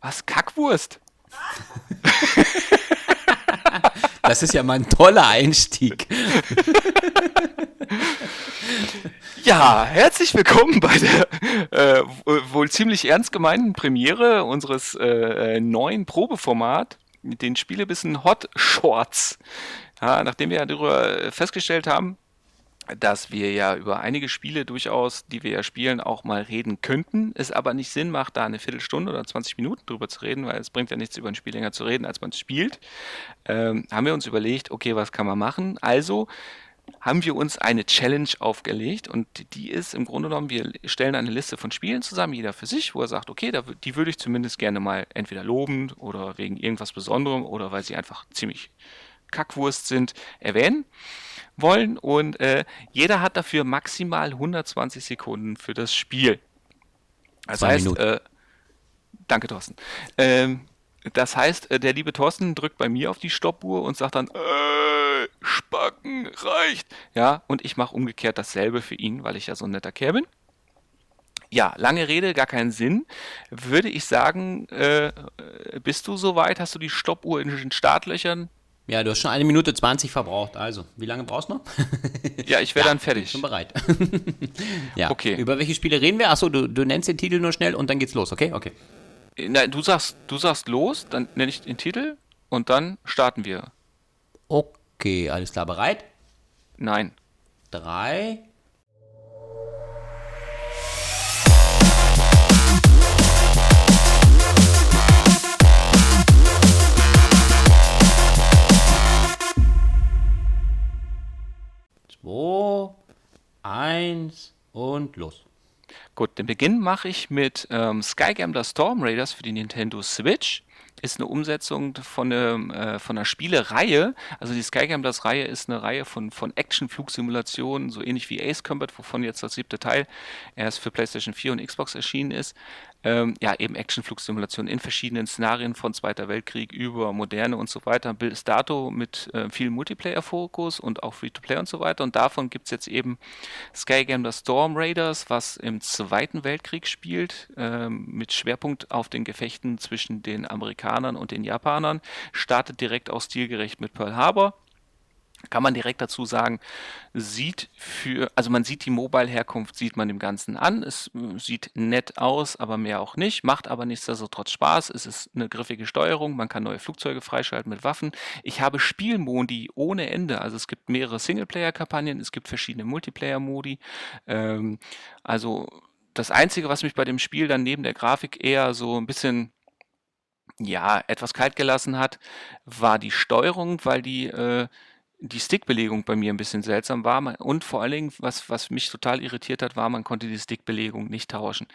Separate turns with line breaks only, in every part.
Was? Kackwurst?
Das ist ja mal ein toller Einstieg.
Ja, herzlich willkommen bei der äh, wohl ziemlich ernst gemeinten Premiere unseres äh, neuen Probeformat, den Spielebissen Hot Shorts. Ja, nachdem wir ja darüber festgestellt haben, dass wir ja über einige Spiele durchaus, die wir ja spielen, auch mal reden könnten, es aber nicht Sinn macht, da eine Viertelstunde oder 20 Minuten drüber zu reden, weil es bringt ja nichts, über ein Spiel länger zu reden, als man es spielt, ähm, haben wir uns überlegt, okay, was kann man machen? Also haben wir uns eine Challenge aufgelegt und die ist im Grunde genommen, wir stellen eine Liste von Spielen zusammen, jeder für sich, wo er sagt, okay, da, die würde ich zumindest gerne mal entweder lobend oder wegen irgendwas Besonderem oder weil sie einfach ziemlich Kackwurst sind, erwähnen wollen und äh, jeder hat dafür maximal 120 Sekunden für das Spiel. Das Zwei heißt, äh, danke Thorsten. Ähm, das heißt, äh, der liebe Thorsten drückt bei mir auf die Stoppuhr und sagt dann, äh, Spacken reicht. Ja, und ich mache umgekehrt dasselbe für ihn, weil ich ja so ein netter Kerl bin. Ja, lange Rede, gar keinen Sinn. Würde ich sagen, äh, bist du soweit? Hast du die Stoppuhr in den Startlöchern?
Ja, du hast schon eine Minute 20 verbraucht. Also, wie lange brauchst du noch?
ja, ich wäre ja, dann fertig.
Schon bereit. ja. Okay. Über welche Spiele reden wir? Achso, du, du nennst den Titel nur schnell und dann geht's los, okay? Okay.
Nein, du sagst, du sagst los, dann nenne ich den Titel und dann starten wir.
Okay, alles klar, bereit?
Nein.
Drei, 2, 1 und los.
Gut, den Beginn mache ich mit ähm, Skygambler Storm Raiders für die Nintendo Switch. Ist eine Umsetzung von, einem, äh, von einer Spielereihe. Also die Skygamblers Reihe ist eine Reihe von, von Action-Flugsimulationen, so ähnlich wie Ace Combat, wovon jetzt das siebte Teil erst für PlayStation 4 und Xbox erschienen ist ähm, ja, eben Actionflugsimulationen in verschiedenen Szenarien von Zweiter Weltkrieg über Moderne und so weiter, bis dato mit äh, viel Multiplayer-Fokus und auch Free-to-Play und so weiter. Und davon gibt es jetzt eben Skygame the Storm Raiders, was im Zweiten Weltkrieg spielt, ähm, mit Schwerpunkt auf den Gefechten zwischen den Amerikanern und den Japanern, startet direkt auch stilgerecht mit Pearl Harbor kann man direkt dazu sagen, sieht für, also man sieht die Mobile-Herkunft, sieht man dem Ganzen an. Es äh, sieht nett aus, aber mehr auch nicht, macht aber nichtsdestotrotz Spaß. Es ist eine griffige Steuerung, man kann neue Flugzeuge freischalten mit Waffen. Ich habe Spielmodi ohne Ende, also es gibt mehrere Singleplayer-Kampagnen, es gibt verschiedene Multiplayer-Modi. Ähm, also das Einzige, was mich bei dem Spiel dann neben der Grafik eher so ein bisschen ja, etwas kalt gelassen hat, war die Steuerung, weil die äh, die Stickbelegung bei mir ein bisschen seltsam war und vor allen Dingen, was, was mich total irritiert hat, war, man konnte die Stickbelegung nicht tauschen.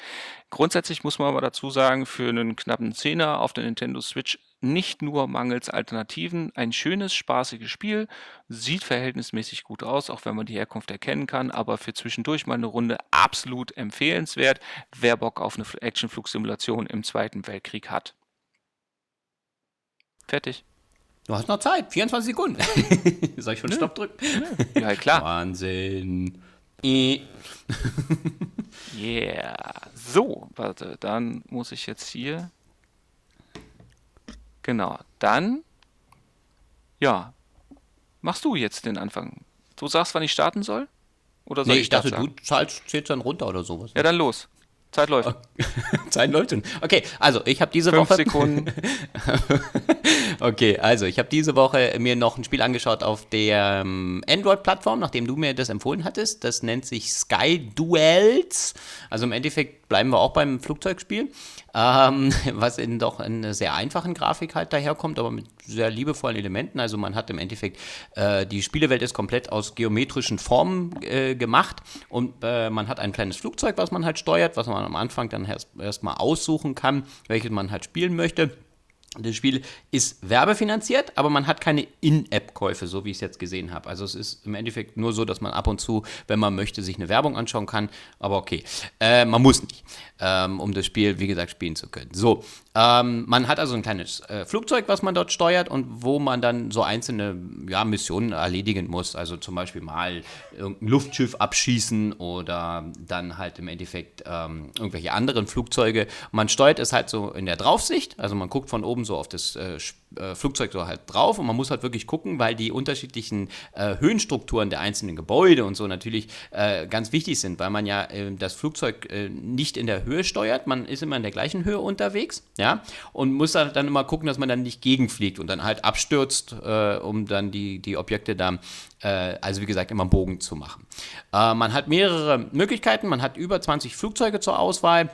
Grundsätzlich muss man aber dazu sagen, für einen knappen Zehner auf der Nintendo Switch nicht nur mangels Alternativen ein schönes, spaßiges Spiel, sieht verhältnismäßig gut aus, auch wenn man die Herkunft erkennen kann, aber für zwischendurch mal eine Runde absolut empfehlenswert, wer Bock auf eine Actionflugsimulation im Zweiten Weltkrieg hat. Fertig.
Du hast noch Zeit, 24 Sekunden. Soll ich schon Nö. Stopp drücken?
Nö. Ja, klar.
Wahnsinn.
yeah. So, warte, dann muss ich jetzt hier. Genau, dann. Ja. Machst du jetzt den Anfang? Du sagst, wann ich starten soll?
Oder soll nee, ich, ich dachte, du zahlst, zählst dann runter oder sowas.
Ja, dann los. Zeit läuft.
Zeit läuft schon. Okay, also ich habe diese
Fünf
Woche.
Sekunden.
okay, also ich habe diese Woche mir noch ein Spiel angeschaut auf der ähm, Android-Plattform, nachdem du mir das empfohlen hattest. Das nennt sich Sky Duels. Also im Endeffekt bleiben wir auch beim Flugzeugspiel, ähm, was in doch einer sehr einfachen Grafik halt daherkommt, aber mit sehr liebevollen Elementen. Also man hat im Endeffekt, äh, die Spielewelt ist komplett aus geometrischen Formen äh, gemacht und äh, man hat ein kleines Flugzeug, was man halt steuert, was man am Anfang dann erstmal erst aussuchen kann, welches man halt spielen möchte. Das Spiel ist werbefinanziert, aber man hat keine In-App-Käufe, so wie ich es jetzt gesehen habe. Also es ist im Endeffekt nur so, dass man ab und zu, wenn man möchte, sich eine Werbung anschauen kann. Aber okay, äh, man muss nicht, ähm, um das Spiel, wie gesagt, spielen zu können. So, ähm, man hat also ein kleines äh, Flugzeug, was man dort steuert und wo man dann so einzelne ja, Missionen erledigen muss. Also zum Beispiel mal irgendein Luftschiff abschießen oder dann halt im Endeffekt ähm, irgendwelche anderen Flugzeuge. Man steuert es halt so in der Draufsicht, also man guckt von oben so auf das äh, äh, Flugzeug so halt drauf und man muss halt wirklich gucken, weil die unterschiedlichen äh, Höhenstrukturen der einzelnen Gebäude und so natürlich äh, ganz wichtig sind, weil man ja äh, das Flugzeug äh, nicht in der Höhe steuert, man ist immer in der gleichen Höhe unterwegs, ja, und muss dann immer gucken, dass man dann nicht gegenfliegt und dann halt abstürzt, äh, um dann die, die Objekte da, also wie gesagt, immer einen Bogen zu machen. man hat mehrere Möglichkeiten, man hat über 20 Flugzeuge zur Auswahl.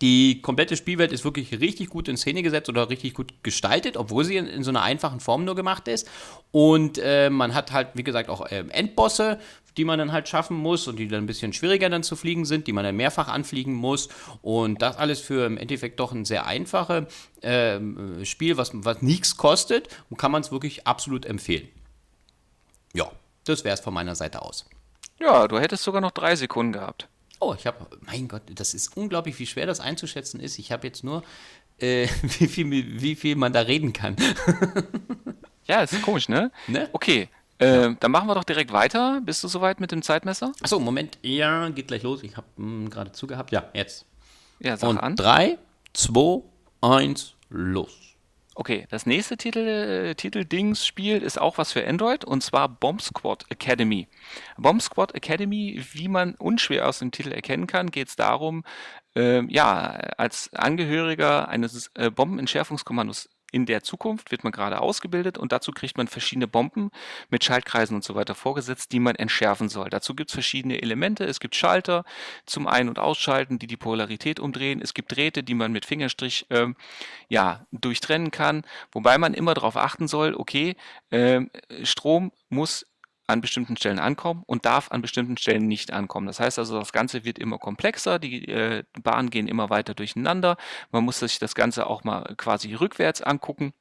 Die komplette Spielwelt ist wirklich richtig gut in Szene gesetzt oder richtig gut gestaltet, obwohl sie in, in so einer einfachen Form nur gemacht ist. Und äh, man hat halt, wie gesagt, auch äh, Endbosse, die man dann halt schaffen muss und die dann ein bisschen schwieriger dann zu fliegen sind, die man dann mehrfach anfliegen muss. Und das alles für im Endeffekt doch ein sehr einfaches äh, Spiel, was, was nichts kostet und kann man es wirklich absolut empfehlen. Ja, das wäre es von meiner Seite aus.
Ja, du hättest sogar noch drei Sekunden gehabt.
Oh, ich habe, mein Gott, das ist unglaublich, wie schwer das einzuschätzen ist. Ich habe jetzt nur, äh, wie, viel, wie viel man da reden kann.
ja, ist komisch, ne? ne? Okay, äh, ja. dann machen wir doch direkt weiter. Bist du soweit mit dem Zeitmesser?
Achso, Moment. Ja, geht gleich los. Ich habe hm, gerade zugehabt. Ja, jetzt.
Ja, sag
Und
an.
3, 2, 1, los.
Okay, das nächste Titel, äh, Titel-Dings-Spiel ist auch was für Android und zwar Bomb Squad Academy. Bomb Squad Academy, wie man unschwer aus dem Titel erkennen kann, geht es darum, äh, ja, als Angehöriger eines äh, Bombenentschärfungskommandos in der Zukunft wird man gerade ausgebildet und dazu kriegt man verschiedene Bomben mit Schaltkreisen und so weiter vorgesetzt, die man entschärfen soll. Dazu gibt es verschiedene Elemente. Es gibt Schalter zum Ein- und Ausschalten, die die Polarität umdrehen. Es gibt Drähte, die man mit Fingerstrich ähm, ja, durchtrennen kann, wobei man immer darauf achten soll, okay, äh, Strom muss an bestimmten Stellen ankommen und darf an bestimmten Stellen nicht ankommen. Das heißt also, das Ganze wird immer komplexer, die äh, Bahnen gehen immer weiter durcheinander. Man muss sich das Ganze auch mal quasi rückwärts angucken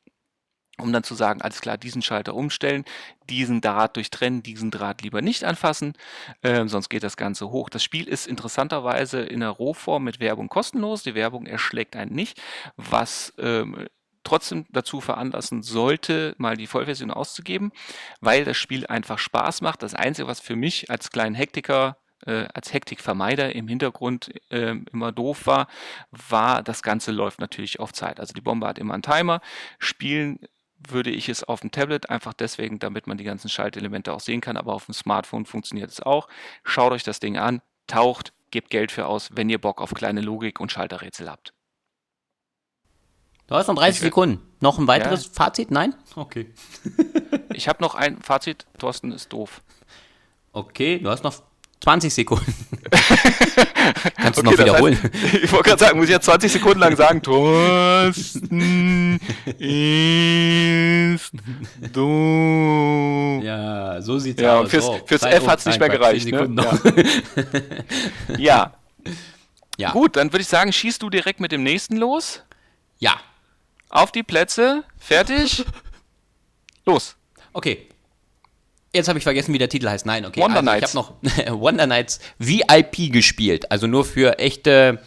um dann zu sagen, alles klar, diesen Schalter umstellen, diesen Draht durchtrennen, diesen Draht lieber nicht anfassen, äh, sonst geht das Ganze hoch. Das Spiel ist interessanterweise in der Rohform mit Werbung kostenlos. Die Werbung erschlägt einen nicht, was ähm, trotzdem dazu veranlassen sollte, mal die Vollversion auszugeben, weil das Spiel einfach Spaß macht. Das Einzige, was für mich als kleinen Hektiker äh, als Hektikvermeider im Hintergrund äh, immer doof war, war, das Ganze läuft natürlich auf Zeit. Also die Bombe hat immer einen Timer. Spielen würde ich es auf dem Tablet, einfach deswegen, damit man die ganzen Schaltelemente auch sehen kann, aber auf dem Smartphone funktioniert es auch. Schaut euch das Ding an, taucht, gebt Geld für aus, wenn ihr Bock auf kleine Logik und Schalterrätsel habt.
Du hast noch 30 ich, Sekunden. Noch ein weiteres ja. Fazit? Nein?
Okay. ich habe noch ein Fazit. Thorsten ist doof.
Okay, du hast noch 20 Sekunden. Kannst du okay, noch wiederholen?
Heißt, ich wollte gerade sagen, muss ich jetzt 20 Sekunden lang sagen, Thorsten ist doof.
Ja, so sieht's
ja,
aus.
Fürs, fürs F hat es nicht mehr gereicht. Ne? Ja. ja. ja. Gut, dann würde ich sagen, schießt du direkt mit dem nächsten los.
Ja.
Auf die Plätze, fertig, los.
Okay. Jetzt habe ich vergessen, wie der Titel heißt. Nein, okay.
Wonder also, Nights.
Ich habe noch Wonder Nights VIP gespielt. Also nur für echte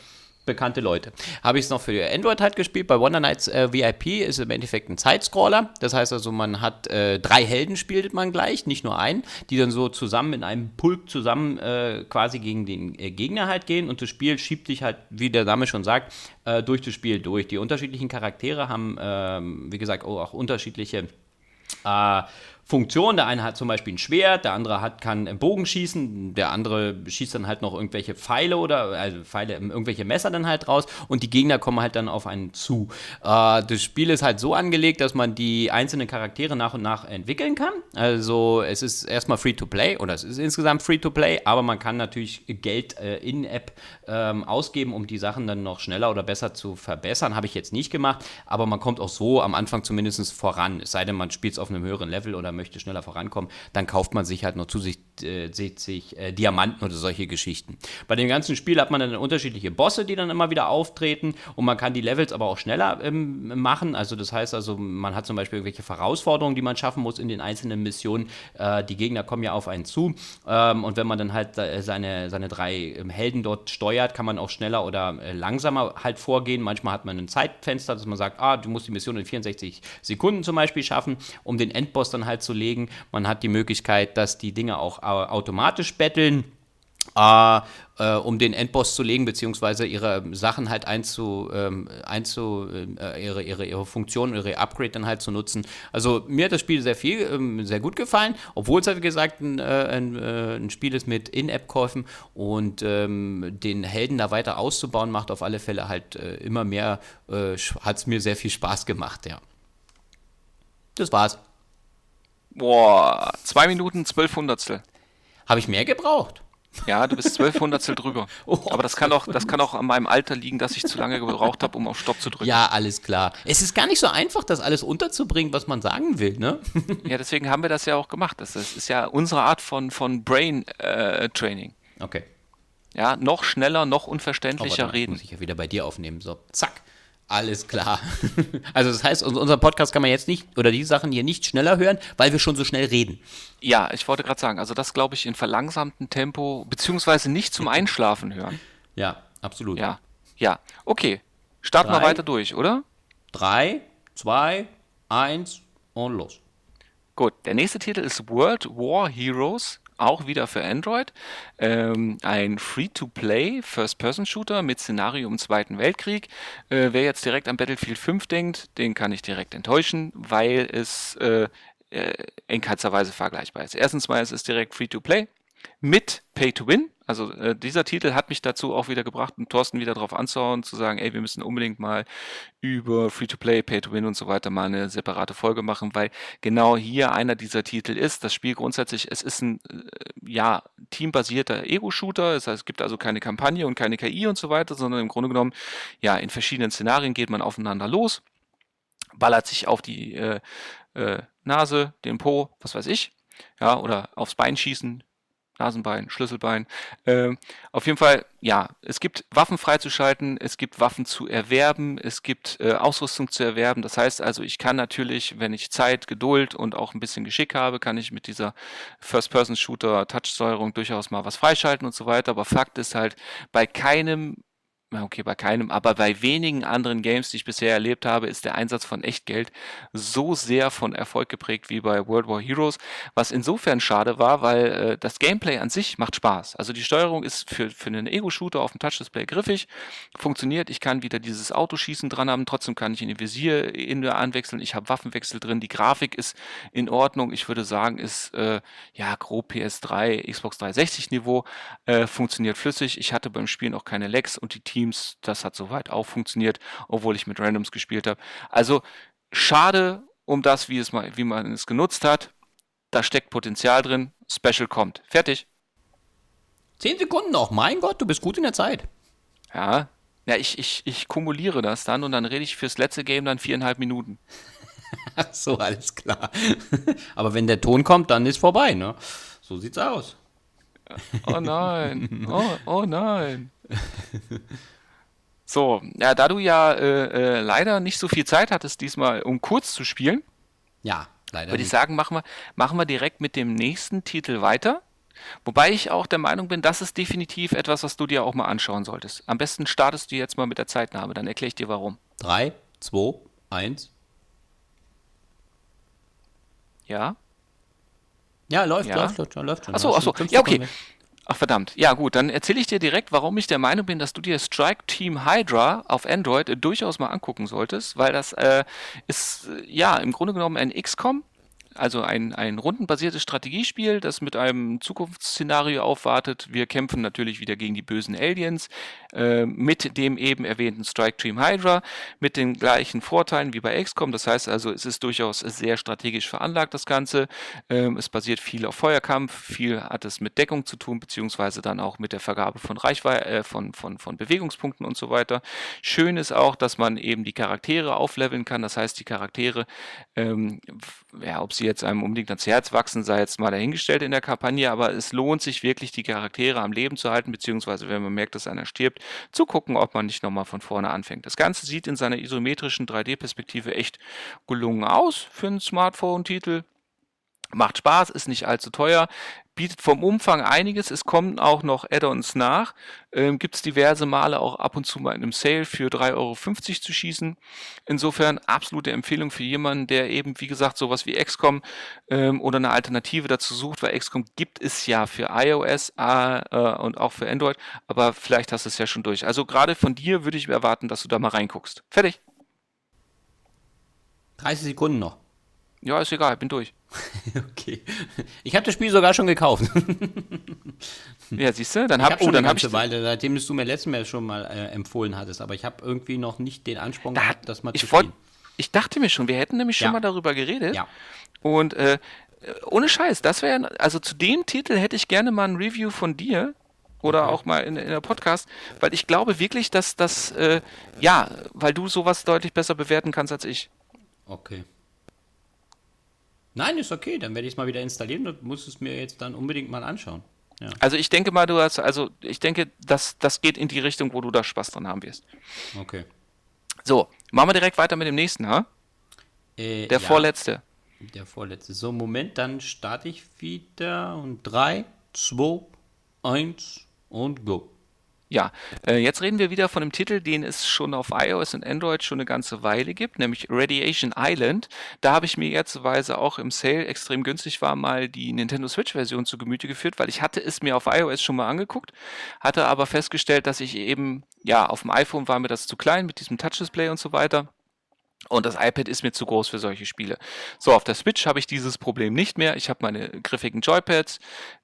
bekannte Leute. Habe ich es noch für Android halt gespielt. Bei Wonder Nights äh, VIP ist im Endeffekt ein Zeitscroller. Das heißt also, man hat äh, drei Helden spielt man gleich, nicht nur einen, die dann so zusammen in einem Pulk zusammen äh, quasi gegen den äh, Gegner halt gehen und das Spiel schiebt sich halt, wie der Name schon sagt, äh, durch das Spiel durch. Die unterschiedlichen Charaktere haben, ähm, wie gesagt, auch unterschiedliche äh, Funktion. Der eine hat zum Beispiel ein Schwert, der andere hat, kann einen Bogen schießen, der andere schießt dann halt noch irgendwelche Pfeile oder also Pfeile, irgendwelche Messer dann halt raus und die Gegner kommen halt dann auf einen zu. Äh, das Spiel ist halt so angelegt, dass man die einzelnen Charaktere nach und nach entwickeln kann. Also es ist erstmal Free-to-Play oder es ist insgesamt Free-to-Play, aber man kann natürlich Geld äh, in-App ähm, ausgeben, um die Sachen dann noch schneller oder besser zu verbessern. Habe ich jetzt nicht gemacht, aber man kommt auch so am Anfang zumindest voran. Es sei denn, man spielt es auf einem höheren Level oder möchte schneller vorankommen, dann kauft man sich halt noch zusätzlich äh, 60 äh, Diamanten oder solche Geschichten. Bei dem ganzen Spiel hat man dann unterschiedliche Bosse, die dann immer wieder auftreten und man kann die Levels aber auch schneller ähm, machen. Also das heißt also, man hat zum Beispiel irgendwelche Herausforderungen, die man schaffen muss in den einzelnen Missionen. Äh, die Gegner kommen ja auf einen zu ähm, und wenn man dann halt äh, seine, seine drei ähm, Helden dort steuert, kann man auch schneller oder äh, langsamer halt vorgehen. Manchmal hat man ein Zeitfenster, dass man sagt, ah, du musst die Mission in 64 Sekunden zum Beispiel schaffen, um den Endboss dann halt zu legen. Man hat die Möglichkeit, dass die Dinge auch automatisch betteln. Äh, äh, um den Endboss zu legen, beziehungsweise ihre Sachen halt einzu, ähm, einzu äh, ihre, ihre, ihre Funktion, ihre Upgrade dann halt zu nutzen. Also mir hat das Spiel sehr viel, ähm, sehr gut gefallen, obwohl es halt wie gesagt ein, äh, ein, äh, ein Spiel ist mit In-App-Käufen und ähm, den Helden da weiter auszubauen, macht auf alle Fälle halt äh, immer mehr, hat es mir sehr viel Spaß gemacht, ja. Das war's.
Boah, zwei Minuten, zwölf Hundertstel.
Habe ich mehr gebraucht?
Ja, du bist zwölf Hundertstel drüber. Oh, Aber das kann, auch, das kann auch an meinem Alter liegen, dass ich zu lange gebraucht habe, um auf Stopp zu drücken.
Ja, alles klar. Es ist gar nicht so einfach, das alles unterzubringen, was man sagen will, ne?
Ja, deswegen haben wir das ja auch gemacht. Das ist ja unsere Art von, von Brain äh, Training.
Okay.
Ja, noch schneller, noch unverständlicher oh, reden.
Muss ich ja wieder bei dir aufnehmen. So, zack. Alles klar. Also das heißt, unser Podcast kann man jetzt nicht oder die Sachen hier nicht schneller hören, weil wir schon so schnell reden.
Ja, ich wollte gerade sagen, also das glaube ich in verlangsamtem Tempo, beziehungsweise nicht zum Einschlafen hören.
Ja, absolut.
Ja, ja. Okay, starten wir weiter durch, oder?
Drei, zwei, eins und los.
Gut, der nächste Titel ist World War Heroes auch wieder für Android. Ähm, ein Free-to-Play First-Person-Shooter mit Szenario im Zweiten Weltkrieg. Äh, wer jetzt direkt an Battlefield 5 denkt, den kann ich direkt enttäuschen, weil es äh, äh, in keinster Weise vergleichbar ist. Erstens mal, es ist direkt Free-to-Play mit Pay-to-Win. Also äh, dieser Titel hat mich dazu auch wieder gebracht, um Thorsten wieder drauf anzuhauen, zu sagen, ey, wir müssen unbedingt mal über Free-to-Play, Pay-to-Win und so weiter mal eine separate Folge machen, weil genau hier einer dieser Titel ist. Das Spiel grundsätzlich, es ist ein äh, ja teambasierter Ego-Shooter. Das heißt, es gibt also keine Kampagne und keine KI und so weiter, sondern im Grunde genommen, ja, in verschiedenen Szenarien geht man aufeinander los, ballert sich auf die äh, äh, Nase, den Po, was weiß ich, ja, oder aufs Bein schießen, Nasenbein, Schlüsselbein. Äh, auf jeden Fall, ja, es gibt Waffen freizuschalten, es gibt Waffen zu erwerben, es gibt äh, Ausrüstung zu erwerben. Das heißt also, ich kann natürlich, wenn ich Zeit, Geduld und auch ein bisschen Geschick habe, kann ich mit dieser First-Person-Shooter-Touch-Steuerung durchaus mal was freischalten und so weiter. Aber Fakt ist halt, bei keinem Okay, bei keinem, aber bei wenigen anderen Games, die ich bisher erlebt habe, ist der Einsatz von Echtgeld so sehr von Erfolg geprägt wie bei World War Heroes, was insofern schade war, weil äh, das Gameplay an sich macht Spaß. Also die Steuerung ist für, für einen Ego-Shooter auf dem Touch-Display griffig, funktioniert, ich kann wieder dieses Autoschießen dran haben, trotzdem kann ich in die Visier in anwechseln, ich habe Waffenwechsel drin, die Grafik ist in Ordnung, ich würde sagen, ist äh, ja grob PS3, Xbox 360 Niveau, äh, funktioniert flüssig, ich hatte beim Spielen auch keine Lags und die Teams. Das hat soweit auch funktioniert, obwohl ich mit Randoms gespielt habe. Also schade um das, wie, es mal, wie man es genutzt hat. Da steckt Potenzial drin. Special kommt. Fertig.
Zehn Sekunden noch. Mein Gott, du bist gut in der Zeit.
Ja, ja ich, ich, ich kumuliere das dann und dann rede ich fürs letzte Game dann viereinhalb Minuten.
Ach so, alles klar. Aber wenn der Ton kommt, dann ist vorbei, ne? So sieht's aus.
Oh nein. Oh, oh nein. So, ja, da du ja äh, äh, leider nicht so viel Zeit hattest diesmal, um kurz zu spielen,
ja, leider
würde ich sagen, machen wir, machen wir direkt mit dem nächsten Titel weiter. Wobei ich auch der Meinung bin, das ist definitiv etwas, was du dir auch mal anschauen solltest. Am besten startest du jetzt mal mit der Zeitnahme, dann erkläre ich dir warum.
3, 2, 1.
Ja?
Ja, läuft, ja. läuft, läuft schon, läuft schon.
Achso, achso, ja, okay. Ach verdammt. Ja gut, dann erzähle ich dir direkt, warum ich der Meinung bin, dass du dir Strike Team Hydra auf Android äh, durchaus mal angucken solltest, weil das äh, ist äh, ja im Grunde genommen ein XCOM, also ein, ein rundenbasiertes Strategiespiel, das mit einem Zukunftsszenario aufwartet. Wir kämpfen natürlich wieder gegen die bösen Aliens. Äh, mit dem eben erwähnten Strike Dream Hydra, mit den gleichen Vorteilen wie bei XCOM. Das heißt also, es ist durchaus sehr strategisch veranlagt, das Ganze. Ähm, es basiert viel auf Feuerkampf, viel hat es mit Deckung zu tun, beziehungsweise dann auch mit der Vergabe von Reichweite, äh, von, von, von Bewegungspunkten und so weiter. Schön ist auch, dass man eben die Charaktere aufleveln kann. Das heißt, die Charaktere, ähm, ja, ob sie jetzt einem unbedingt ans Herz wachsen, sei jetzt mal dahingestellt in der Kampagne, aber es lohnt sich wirklich, die Charaktere am Leben zu halten, beziehungsweise wenn man merkt, dass einer stirbt, zu gucken, ob man nicht nochmal von vorne anfängt. Das Ganze sieht in seiner isometrischen 3D-Perspektive echt gelungen aus für einen Smartphone-Titel. Macht Spaß, ist nicht allzu teuer, bietet vom Umfang einiges. Es kommen auch noch Add-ons nach. Ähm, Gibt es diverse Male auch ab und zu mal in einem Sale für 3,50 Euro zu schießen. Insofern absolute Empfehlung für jemanden, der eben, wie gesagt, sowas wie XCOM ähm, oder eine Alternative dazu sucht, weil XCOM gibt es ja für iOS äh, und auch für Android, aber vielleicht hast du es ja schon durch. Also gerade von dir würde ich erwarten, dass du da mal reinguckst. Fertig.
30 Sekunden noch.
Ja, ist egal, bin durch.
okay. Ich habe das Spiel sogar schon gekauft.
ja, siehst du, dann
habe
hab,
oh,
dann
hab ich Weile, seitdem du mir letztes Mal schon mal äh, empfohlen hattest, aber ich habe irgendwie noch nicht den Ansprung
da,
gehabt, das mal
ich
zu spielen.
Ich dachte mir schon, wir hätten nämlich schon
Ja.
mal darüber geredet.
Ja.
Und äh, ohne Scheiß, das wäre, also zu dem Titel hätte ich gerne mal ein Review von dir oder
Okay.
auch mal in, in der Podcast, weil ich glaube wirklich, dass das, äh, ja, weil du sowas deutlich besser bewerten kannst als ich.
Okay. Nein, ist okay, dann werde ich es mal wieder installieren und muss es mir jetzt dann unbedingt mal anschauen. Ja.
Also ich denke mal, du hast, also ich denke, das, das geht in die Richtung, wo du da Spaß dran haben wirst.
Okay.
So, machen wir direkt weiter mit dem nächsten, ha?
Äh,
Der
ja,
vorletzte.
Der vorletzte. So, Moment, dann starte ich wieder und 3, 2, 1 und go.
Ja, äh, jetzt reden wir wieder von einem Titel, den es schon auf iOS und Android schon eine ganze Weile gibt, nämlich Radiation Island. Da habe ich mir jetzt auch im Sale extrem günstig war mal die Nintendo Switch Version zu Gemüte geführt, weil ich hatte es mir auf iOS schon mal angeguckt, hatte aber festgestellt, dass ich eben, ja, auf dem iPhone war mir das zu klein mit diesem Touch-Display und so weiter. Und das iPad ist mir zu groß für solche Spiele. So, auf der Switch habe ich dieses Problem nicht mehr. Ich habe meine griffigen Joypads.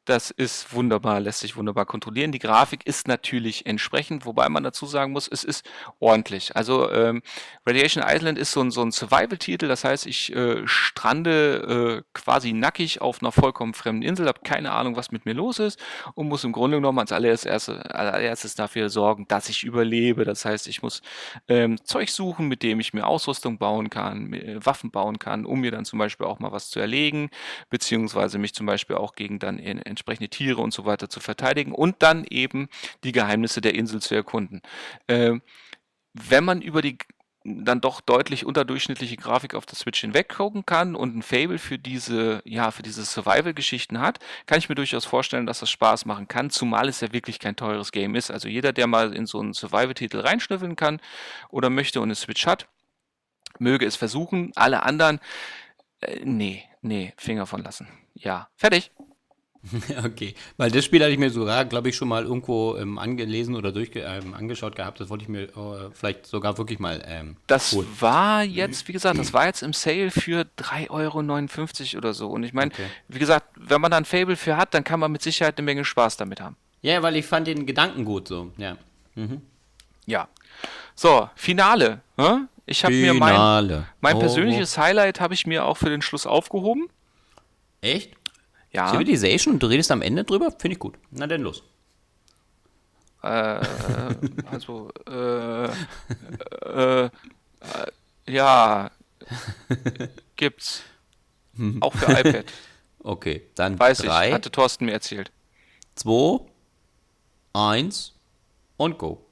Das ist wunderbar, lässt sich wunderbar kontrollieren. Die Grafik ist natürlich entsprechend, wobei man dazu sagen muss, es ist ordentlich. Also ähm, Radiation Island ist so ein, so ein Survival-Titel, das heißt, ich äh, strande äh, quasi nackig auf einer vollkommen fremden Insel, habe keine Ahnung, was mit mir los ist und muss im Grunde genommen als allererstes, allererstes dafür sorgen, dass ich überlebe. Das heißt, ich muss ähm, Zeug suchen, mit dem ich mir Ausrüstung bauen kann, äh, Waffen bauen kann, um mir dann zum Beispiel auch mal was zu erlegen, beziehungsweise mich zum Beispiel auch gegen dann in, entsprechende Tiere und so weiter zu verteidigen und dann eben die Geheimnisse der Insel zu erkunden. Ähm, wenn man über die dann doch deutlich unterdurchschnittliche Grafik auf der Switch hinweg gucken kann und ein Fable für diese, ja, für diese Survival-Geschichten hat, kann ich mir durchaus vorstellen, dass das Spaß machen kann, zumal es ja wirklich kein teures Game ist. Also jeder, der mal in so einen Survival-Titel reinschnüffeln kann oder möchte und eine Switch hat, möge es versuchen. Alle anderen, äh, nee, nee, Finger von lassen. Ja, fertig.
Okay, weil das Spiel hatte ich mir sogar, glaube ich, schon mal irgendwo ähm, angelesen oder durchge ähm, angeschaut gehabt. Das wollte ich mir äh, vielleicht sogar wirklich mal ähm,
Das
holen.
war jetzt, wie gesagt, das war jetzt im Sale für 3,59 Euro oder so. Und ich meine,
Okay.
wie gesagt, wenn man da ein Fable für hat, dann kann man mit Sicherheit eine Menge Spaß damit haben.
Ja, weil ich fand den Gedanken gut so, ja.
Ja. So, Finale. hä? Ich habe mir mein,
Finale.
mein
Oh,
persönliches Highlight habe ich mir auch für den Schluss aufgehoben.
Echt?
Ja.
Civilization und du redest am Ende drüber? Finde ich gut. Na denn los.
Also, äh, äh, äh, ja, gibt's. Auch für iPad.
Okay, dann
Weiß ich,
3,
hatte Thorsten mir erzählt.
2, 1 und go.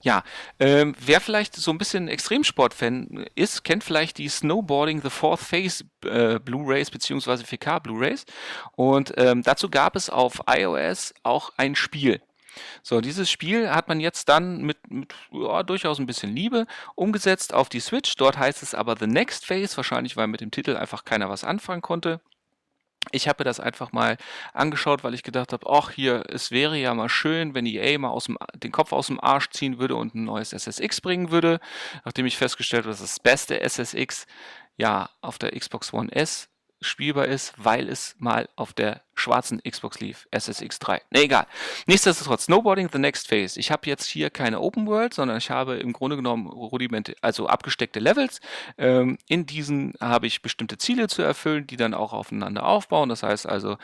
Ja, ähm, wer vielleicht so ein bisschen Extremsport-Fan ist, kennt vielleicht die Snowboarding The Fourth Phase äh, Blu-rays beziehungsweise 4K Blu-rays. Und ähm, dazu gab es auf iOS auch ein Spiel. So, dieses Spiel hat man jetzt dann mit, mit ja, durchaus ein bisschen Liebe umgesetzt auf die Switch. Dort heißt es aber The Next Phase, wahrscheinlich weil mit dem Titel einfach keiner was anfangen konnte. Ich habe das einfach mal angeschaut, weil ich gedacht habe, ach hier, es wäre ja mal schön, wenn EA mal aus dem, den Kopf aus dem Arsch ziehen würde und ein neues SSX bringen würde. Nachdem ich festgestellt habe, dass das beste SSX ja auf der Xbox One S spielbar ist, weil es mal auf der schwarzen Xbox lief, SSX3. Ne, egal. Nichtsdestotrotz, Snowboarding the Next Phase. Ich habe jetzt hier keine Open World, sondern ich habe im Grunde genommen Rudimente, also abgesteckte Levels. Ähm, in diesen habe ich bestimmte Ziele zu erfüllen, die dann auch aufeinander aufbauen. Das heißt also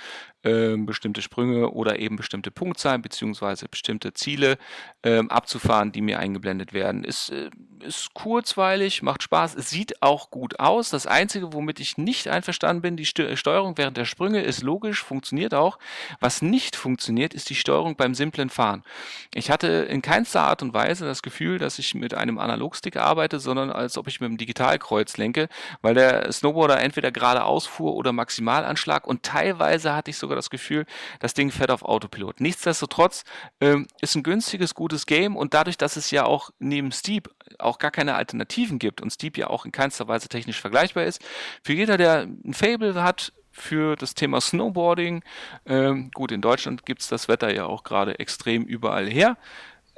ähm, bestimmte Sprünge oder eben bestimmte Punktzahlen beziehungsweise bestimmte Ziele ähm, abzufahren, die mir eingeblendet werden. Ist, äh, ist kurzweilig, macht Spaß, sieht auch gut aus. Das Einzige, womit ich nicht einverstanden bin, die Steuerung während der Sprünge ist logisch, funktioniert auch. Was nicht funktioniert, ist die Steuerung beim simplen Fahren. Ich hatte in keinster Art und Weise das Gefühl, dass ich mit einem Analogstick arbeite, sondern als ob ich mit einem Digitalkreuz lenke, weil der Snowboarder entweder geradeaus fuhr oder Maximalanschlag und teilweise hatte ich sogar das Gefühl, das Ding fährt auf Autopilot. Nichtsdestotrotz ähm, ist ein günstiges, gutes Game und dadurch, dass es ja auch neben Steep auch gar keine Alternativen gibt und Steep ja auch in keinster Weise technisch vergleichbar ist, für jeder, der ein Fable hat, für das Thema Snowboarding. Ähm, gut, in Deutschland gibt es das Wetter ja auch gerade extrem überall her.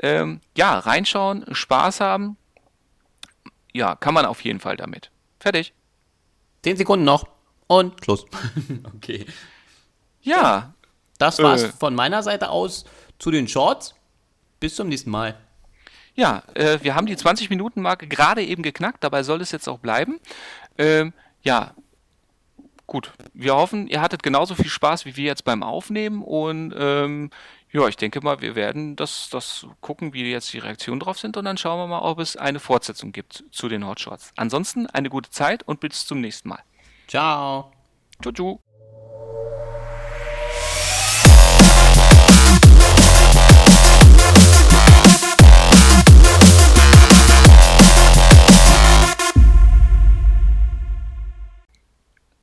Ähm, ja, reinschauen, Spaß haben. Ja, kann man auf jeden Fall damit. Fertig.
Zehn Sekunden noch und Schluss.
okay. Ja.
Das war's äh, von meiner Seite aus zu den Shorts. Bis zum nächsten Mal.
Ja, äh, wir haben die 20-Minuten-Marke gerade eben geknackt, dabei soll es jetzt auch bleiben. Ähm, ja, gut. Wir hoffen, ihr hattet genauso viel Spaß wie wir jetzt beim Aufnehmen und ähm, ja, ich denke mal, wir werden das, das gucken, wie jetzt die Reaktionen drauf sind und dann schauen wir mal, ob es eine Fortsetzung gibt zu den Hotshots. Ansonsten eine gute Zeit und bis zum nächsten Mal.
Ciao.
Ciao, ciao.